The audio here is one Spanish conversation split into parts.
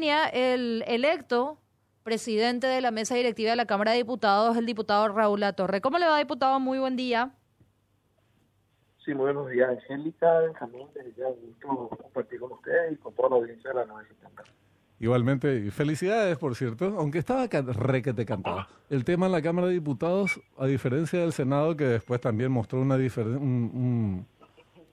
línea el electo presidente de la mesa directiva de la Cámara de Diputados, el diputado Raúl Latorre. ¿Cómo le va, diputado? Muy buen día. Sí, muy buenos días, Angélica, Benjamín, desde un gusto compartir con ustedes y con toda la audiencia de la 970. Igualmente, y felicidades, por cierto, aunque estaba re que te cantaba. El tema en la Cámara de Diputados, a diferencia del Senado, que después también mostró una un,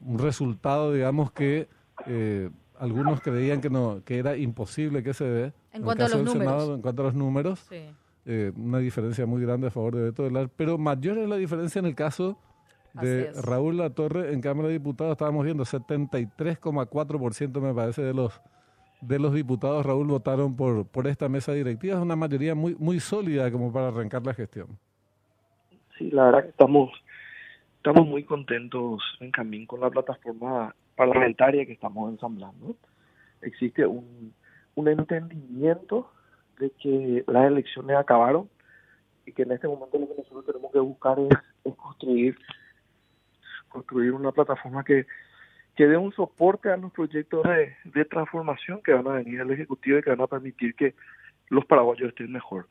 un, resultado, digamos, que eh, algunos creían que no que era imposible que se dé. En, cuanto a los números. Senado, en cuanto a los números, eh, una diferencia muy grande a favor de Beto Velar, pero mayor es la diferencia en el caso de Raúl Latorre en Cámara de Diputados. Estábamos viendo 73,4% me parece de los de los diputados, Raúl, votaron por, por esta mesa directiva. Es una mayoría muy, muy sólida como para arrancar la gestión. Sí, la verdad que estamos, estamos muy contentos, en camino con la plataforma parlamentaria que estamos ensamblando. Existe un, un entendimiento de que las elecciones acabaron y que en este momento lo que nosotros tenemos que buscar es, es construir construir una plataforma que que dé un soporte a los proyectos de, transformación que van a venir al Ejecutivo y que van a permitir que los paraguayos estén mejor.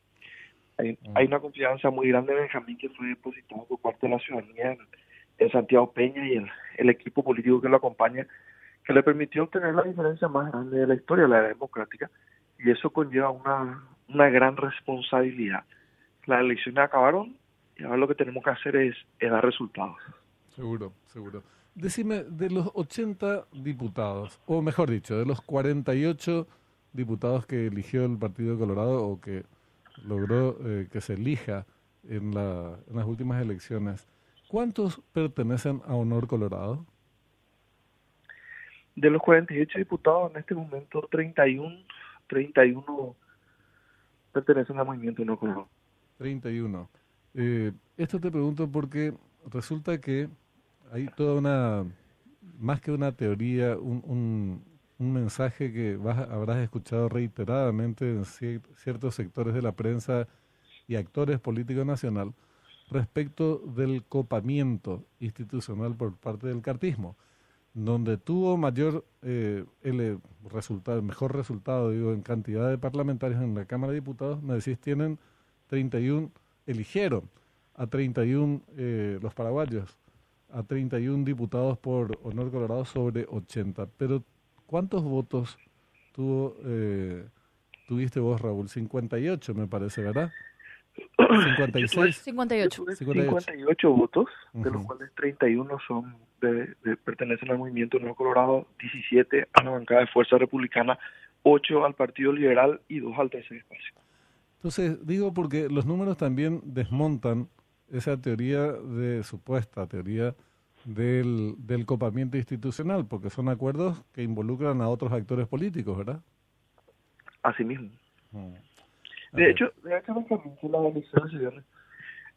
Hay, mm. una confianza muy grande en Benjamín que fue depositada por parte de la ciudadanía en, Santiago Peña y el, el, equipo político que lo acompaña, que le permitió obtener la diferencia más grande de la historia, la democrática, y eso conlleva una, una gran responsabilidad. Las elecciones acabaron y ahora lo que tenemos que hacer es dar resultados. Seguro, seguro. Decime, de los 80 diputados, o mejor dicho, de los 48 diputados que eligió el Partido Colorado o que logró eh, que se elija en, la, en las últimas elecciones, ¿cuántos pertenecen a Honor Colorado? De los 48 diputados, en este momento 31, 31 pertenecen al movimiento Honor Colorado. 31. Eh, esto te pregunto porque resulta que hay toda una, más que una teoría, un, un, mensaje que vas, habrás escuchado reiteradamente en ciertos sectores de la prensa y actores políticos nacional respecto del copamiento institucional por parte del cartismo, donde tuvo mayor eh, el resultado, mejor resultado, digo, en cantidad de parlamentarios en la Cámara de Diputados, me decís, tienen 31, eligieron a 31 eh, los paraguayos a 31 diputados por Honor Colorado sobre 80. Pero ¿cuántos votos tuvo, eh, tuviste vos, Raúl? 58 me parece, ¿verdad? 56. 58. 58 votos, de los cuales 31 son de, pertenecen al movimiento Honor Colorado, 17 a la bancada de Fuerza Republicana, 8 al Partido Liberal y 2 al tercer espacio. Entonces, digo porque los números también desmontan esa teoría de supuesta teoría del, del copamiento institucional, porque son acuerdos que involucran a otros actores políticos, ¿verdad? Así mismo. Mm. De hecho, de hecho las elecciones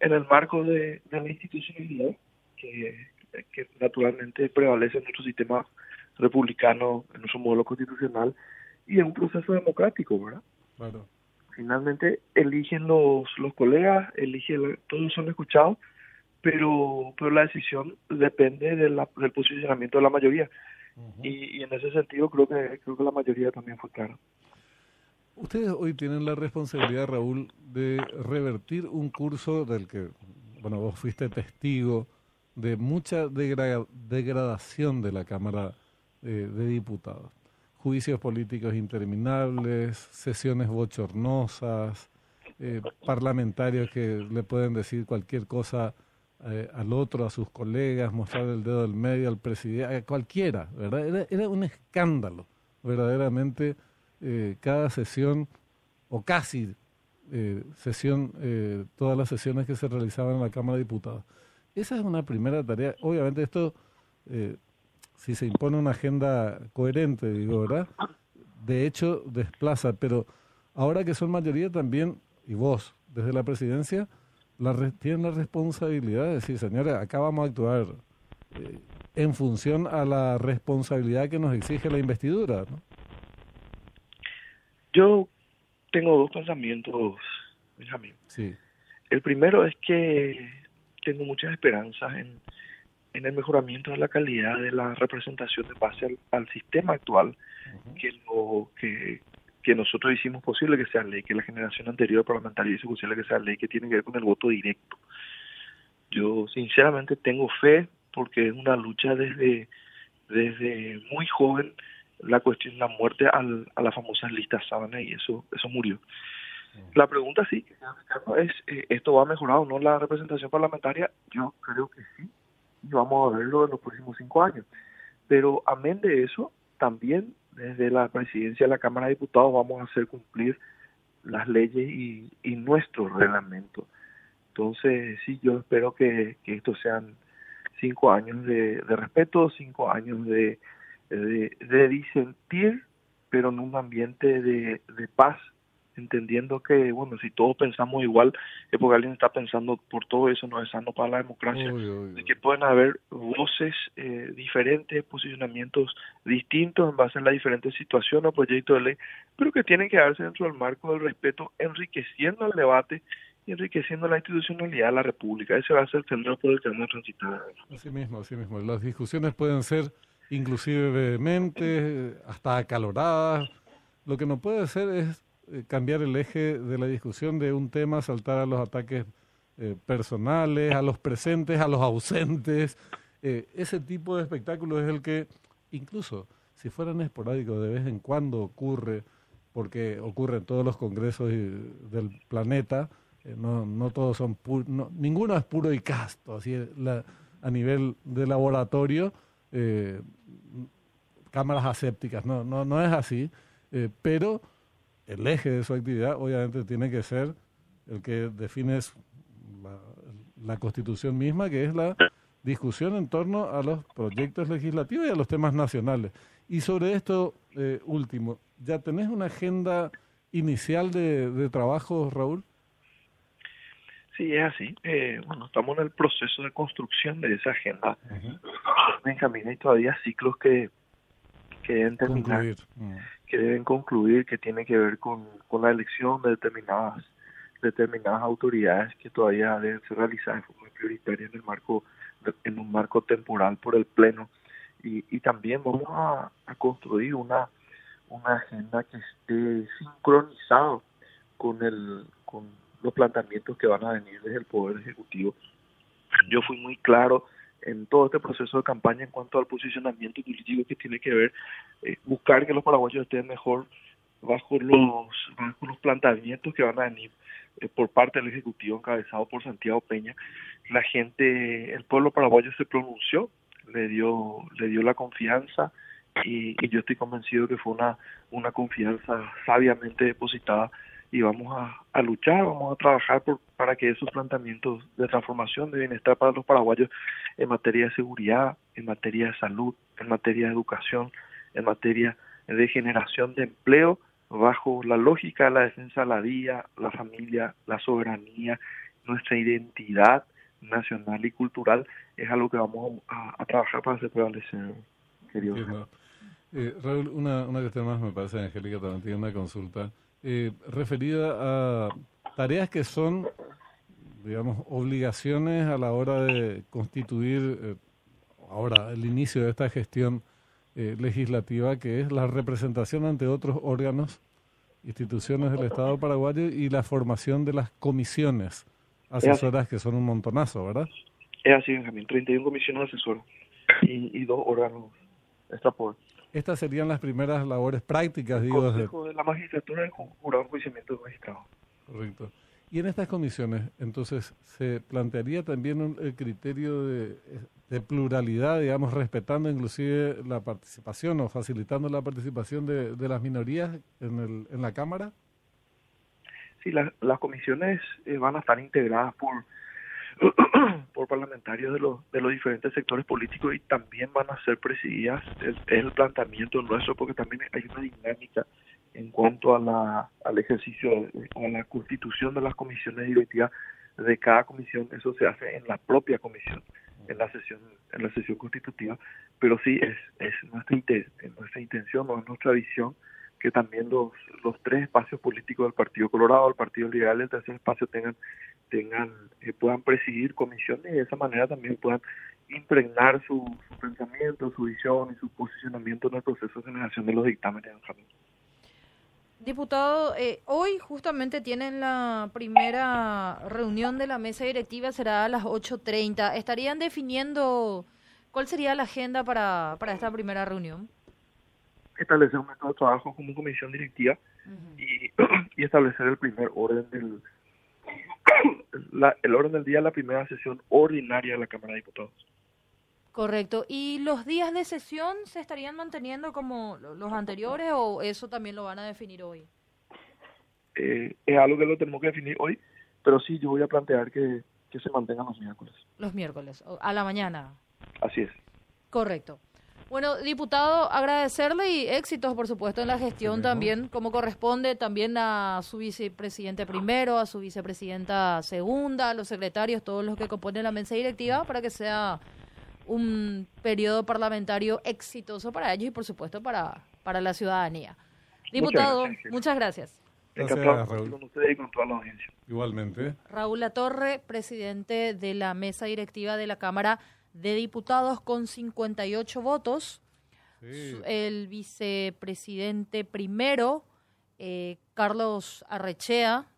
en el marco de, de la institucionalidad que, que naturalmente prevalece en nuestro sistema republicano, en nuestro modelo constitucional y en un proceso democrático, ¿verdad? Claro finalmente eligen los, los colegas, eligen, todos son escuchados, pero, pero la decisión depende de la, del posicionamiento de la mayoría. y, en ese sentido creo que, creo que la mayoría también fue clara. Ustedes hoy tienen la responsabilidad, Raúl, de revertir un curso del que, bueno, vos fuiste testigo de mucha degradación de la Cámara eh, de Diputados juicios políticos interminables, sesiones bochornosas, eh, parlamentarios que le pueden decir cualquier cosa eh, al otro, a sus colegas, mostrar el dedo del medio al presidente, a cualquiera, ¿verdad? Era, un escándalo, verdaderamente, eh, cada sesión, o casi sesión, todas las sesiones que se realizaban en la Cámara de Diputados. Esa es una primera tarea. Obviamente esto si se impone una agenda coherente, digo, ¿verdad? De hecho, desplaza, pero ahora que son mayoría también, y vos, desde la presidencia, la, tienen la responsabilidad de decir, señores, acá vamos a actuar eh, en función a la responsabilidad que nos exige la investidura, ¿no? Yo tengo dos pensamientos, Benjamín. Sí. El primero es que tengo muchas esperanzas en en el mejoramiento de la calidad de la representación de base al, sistema actual, que, lo, que que nosotros hicimos posible que sea ley, que la generación anterior parlamentaria hizo posible que sea ley, que tiene que ver con el voto directo. Yo sinceramente tengo fe porque es una lucha desde, desde muy joven la cuestión, la muerte al, a las famosas listas sábana y eso, eso murió. La pregunta sí, es, eh, ¿esto va a mejorar o no la representación parlamentaria? Yo creo que sí, y vamos a verlo en los próximos cinco años. Pero amén de eso, también desde la presidencia de la Cámara de Diputados vamos a hacer cumplir las leyes y, y nuestro reglamento. Entonces, sí, yo espero que, que estos sean cinco años de, de respeto, cinco años de, de, de, disentir, pero en un ambiente de, de paz entendiendo que, bueno, si todos pensamos igual, es porque alguien está pensando por todo eso, no es sano para la democracia, de que pueden haber voces eh, diferentes, posicionamientos distintos en base a las diferentes situaciones o proyectos de ley, pero que tienen que darse dentro del marco del respeto, enriqueciendo el debate y enriqueciendo la institucionalidad de la República. Ese va a ser el centro por el que vamos a transitar. Así mismo, así mismo. Las discusiones pueden ser inclusive hasta acaloradas. Lo que no puede ser es eh, cambiar el eje de la discusión de un tema, saltar a los ataques eh, personales, a los presentes, a los ausentes. Eh, ese tipo de espectáculo es el que, incluso si fueran esporádicos, de vez en cuando ocurre, porque ocurre en todos los congresos del planeta, no, no todos son no, ninguno es puro y casto, así la, a nivel de laboratorio, cámaras asépticas, no, no, no es así, pero el eje de su actividad obviamente tiene que ser el que define la, constitución misma, que es la discusión en torno a los proyectos legislativos y a los temas nacionales. Y sobre esto eh, último, ¿ya tenés una agenda inicial de, trabajo, Raúl? Sí, es así. Eh, bueno, estamos en el proceso de construcción de esa agenda. Benjamín, hay todavía ciclos que, que deben terminar. Mm que deben concluir que tiene que ver con, con la elección de determinadas determinadas autoridades que todavía deben ser realizadas de forma prioritaria en el marco en un marco temporal por el pleno y, y también vamos a, a, construir una una agenda que esté sincronizado con el con los planteamientos que van a venir desde el poder ejecutivo. Yo fui muy claro en todo este proceso de campaña en cuanto al posicionamiento político que tiene que ver eh, buscar que los paraguayos estén mejor bajo los bajo los planteamientos que van a venir eh, por parte del ejecutivo encabezado por Santiago Peña. La gente el pueblo paraguayo se pronunció le dio le dio la confianza y, y yo estoy convencido que fue una una confianza sabiamente depositada y vamos a, luchar, vamos a trabajar por, para que esos planteamientos de transformación de bienestar para los paraguayos en materia de seguridad, en materia de salud, en materia de educación, en materia de generación de empleo, bajo la lógica de la defensa de la vida, la familia, la soberanía, nuestra identidad nacional y cultural, es algo que vamos a, trabajar para hacer prevalecer, querido. Eh, Raúl, una, una cuestión más me parece, Angélica, también tiene una consulta eh, referida a tareas que son, digamos, obligaciones a la hora de constituir, eh, ahora, el inicio de esta gestión eh, legislativa, que es la representación ante otros órganos, instituciones del Estado paraguayo y la formación de las comisiones asesoras, que son un montonazo, ¿verdad? Es así, Benjamín, 31 comisiones asesoras y, dos órganos extra estas serían las primeras labores prácticas, digo. Consejo de la magistratura del jurado juiciamiento de magistrado. Correcto. Y en estas comisiones, entonces, ¿se plantearía también el criterio de, pluralidad, digamos, respetando inclusive la participación o facilitando la participación de, de las minorías en, el, en la Cámara? Sí, las comisiones eh, van a estar integradas por por parlamentarios de los, de los diferentes sectores políticos y también van a ser presididas, es, el planteamiento nuestro, porque también hay una dinámica en cuanto a la, al ejercicio, a la constitución de las comisiones directivas de cada comisión, eso se hace en la propia comisión, en la sesión, en la sesión constitutiva, pero sí es, es nuestra, intención o nuestra visión que también los, los tres espacios políticos del Partido Colorado, el Partido Liberal y el tercer espacio tengan tengan eh, puedan presidir comisiones y de esa manera también puedan impregnar su, pensamiento, su visión y su posicionamiento en el proceso de generación de los dictámenes. Diputado, eh, hoy justamente tienen la primera reunión de la mesa directiva, será a las 8.30. ¿Estarían definiendo cuál sería la agenda para, para esta primera reunión? Establecer un método de trabajo como comisión directiva y, y, establecer el primer orden del la, el orden del día de la primera sesión ordinaria de la Cámara de Diputados. Correcto. ¿Y los días de sesión se estarían manteniendo como los anteriores o eso también lo van a definir hoy? Eh, es algo que lo tenemos que definir hoy, pero sí, yo voy a plantear que, que se mantengan los miércoles. Los miércoles, a la mañana. Así es. Correcto. Bueno, diputado, agradecerle y éxitos, por supuesto, en la gestión también, como corresponde, también a su vicepresidente primero, a su vicepresidenta segunda, a los secretarios, todos los que componen la mesa directiva, para que sea un periodo parlamentario exitoso para ellos y, por supuesto, para, para la ciudadanía. Diputado, muchas gracias. Gracias, Raúl. Con usted y con toda la audiencia. Igualmente. Raúl Latorre, presidente de la mesa directiva de la Cámara de Diputados con 58 votos. El vicepresidente primero, eh, Carlos Arrechea,